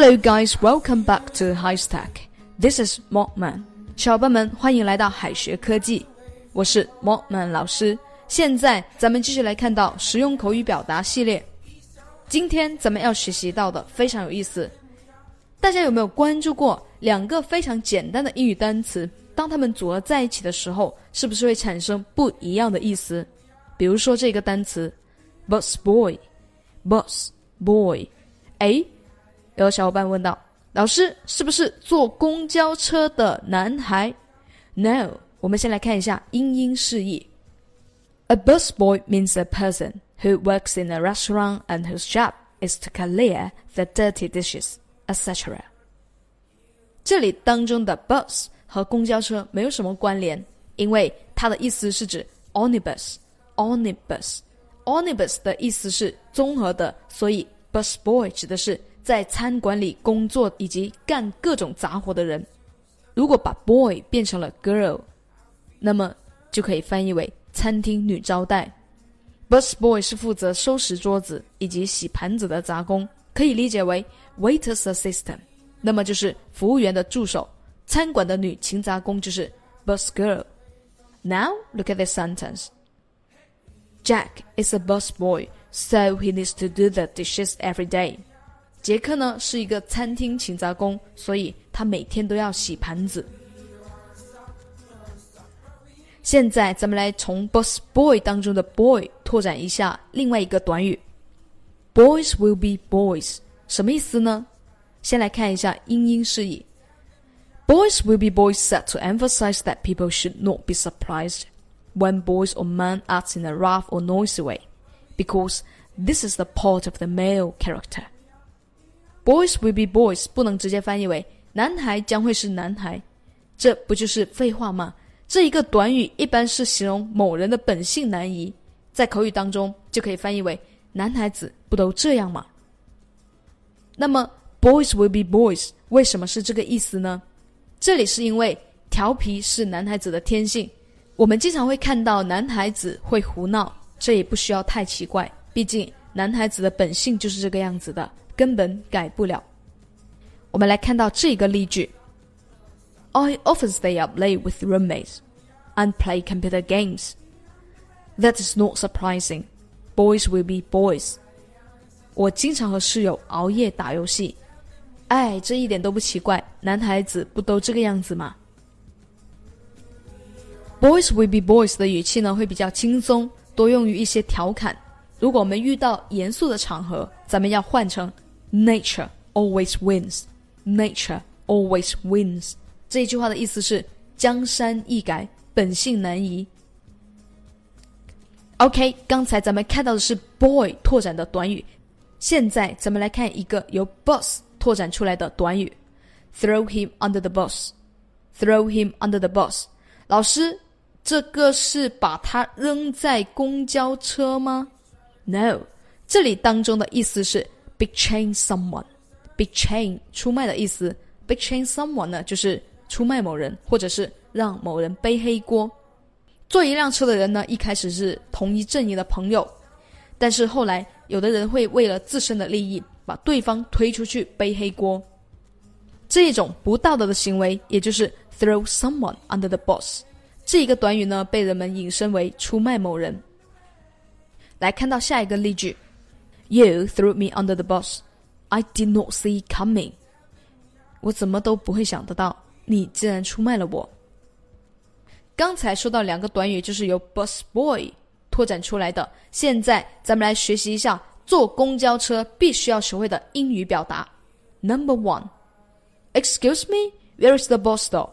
Hello, guys. Welcome back to High Stack. This is Mockman. 小伙伴们，欢迎来到海学科技。我是 Mockman 老师。现在咱们继续来看到实用口语表达系列。今天咱们要学习到的非常有意思。大家有没有关注过两个非常简单的英语单词？当它们组合在一起的时候，是不是会产生不一样的意思？比如说这个单词，bus boy，bus boy。哎，有小伙伴问道：“老师，是不是坐公交车的男孩？”No，我们先来看一下英英释义。A busboy means a person who works in a restaurant and whose job is to clear the dirty dishes, etc. 这里当中的 bus 和公交车没有什么关联，因为它的意思是指 omnibus。omnibus omnibus 的意思是综合的，所以 bus boy 指的是 在餐馆里工作以及干各种杂活的人。如果把 boy 变成了 girl，那么就可以翻译为餐厅女招待。bus boy 是负责收拾桌子以及洗盘子的杂工，可以理解为 waiter's assistant，那么就是服务员的助手。餐馆的女勤杂工就是 bus girl。Now look at this sentence. Jack is a bus boy, so he needs to do the dishes every day. 杰克呢是一个餐厅勤杂工，所以他每天都要洗盘子。现在咱们来从 Bus Boy 当中的 Boy 拓展一下另外一个短语，Boys will be boys，什么意思呢？先来看一下英英释义，Boys will be boys said to emphasize that people should not be surprised when boys or men act in a rough or noisy way, because this is the part of the male character. Boys will be boys 不能直接翻译为男孩将会是男孩，这不就是废话吗？这一个短语一般是形容某人的本性难移，在口语当中就可以翻译为男孩子不都这样吗？那么 boys will be boys 为什么是这个意思呢？这里是因为调皮是男孩子的天性，我们经常会看到男孩子会胡闹，这也不需要太奇怪，毕竟男孩子的本性就是这个样子的，根本改不了。我们来看到这个例句：I often stay up late with roommates and play computer games. That is not surprising. Boys will be boys. 我经常和室友熬夜打游戏。哎，这一点都不奇怪，男孩子不都这个样子吗？Boys will be boys 的语气呢会比较轻松，多用于一些调侃。如果我们遇到严肃的场合，咱们要换成 Nature always wins. Nature always wins. 这一句话的意思是江山易改，本性难移。OK，刚才咱们看到的是 boy 拓展的短语，现在咱们来看一个由 boss。拓展出来的短语，throw him under the bus，throw him under the bus。老师，这个是把他扔在公交车吗？No，这里当中的意思是 betray someone，betray 出卖的意思，betray someone 呢就是出卖某人，或者是让某人背黑锅。坐一辆车的人呢，一开始是同一阵营的朋友，但是后来有的人会为了自身的利益。把对方推出去背黑锅，这一种不道德的行为，也就是 throw someone under the bus。这一个短语呢，被人们引申为出卖某人。来看到下一个例句 ：You threw me under the bus. I did not see coming. 我怎么都不会想得到，你竟然出卖了我。刚才说到两个短语，就是由 bus boy 拓展出来的。现在咱们来学习一下。坐公交车必须要学会的英语表达。Number one, Excuse me, where is the bus stop?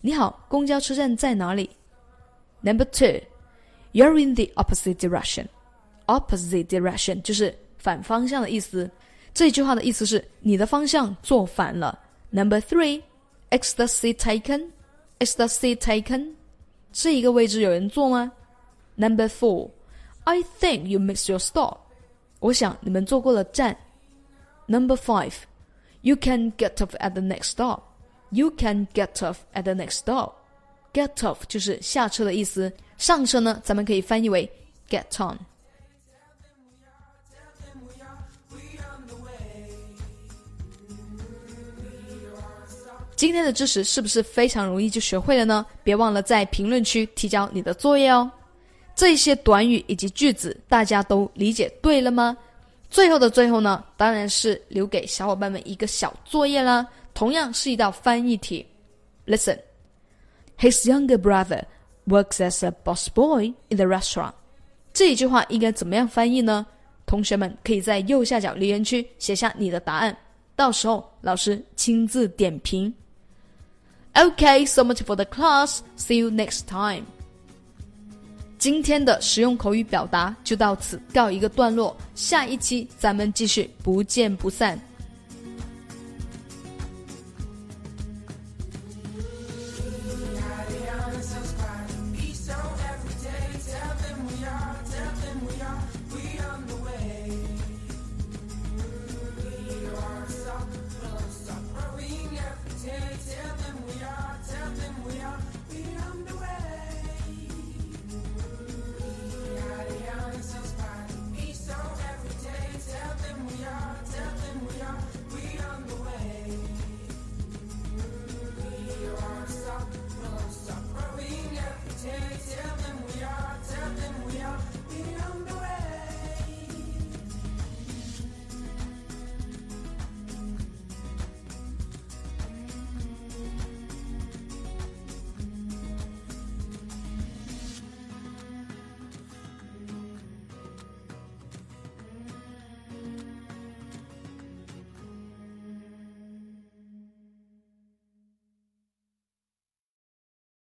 你好，公交车站在哪里？Number two, You're in the opposite direction. Opposite direction 就是反方向的意思。这句话的意思是你的方向坐反了。Number three, Is the seat taken? Is the seat taken? 这一个位置有人坐吗？Number four, I think you missed your stop. 我想你们坐过了站。Number five, you can get off at the next stop. You can get off at the next stop. Get off 就是下车的意思，上车呢，咱们可以翻译为 get on。 今天的知识是不是非常容易就学会了呢？别忘了在评论区提交你的作业哦。这些短语以及句子大家都理解对了吗？最后的最后呢，当然是留给小伙伴们一个小作业啦，同样是一道翻译题。Listen, his younger brother works as a boss boy in the restaurant。这一句话应该怎么样翻译呢？同学们可以在右下角留言区写下你的答案，到时候老师亲自点评。Okay, so much for the class. See you next time. 今天的实用口语表达就到此告一个段落，下一期咱们继续，不见不散。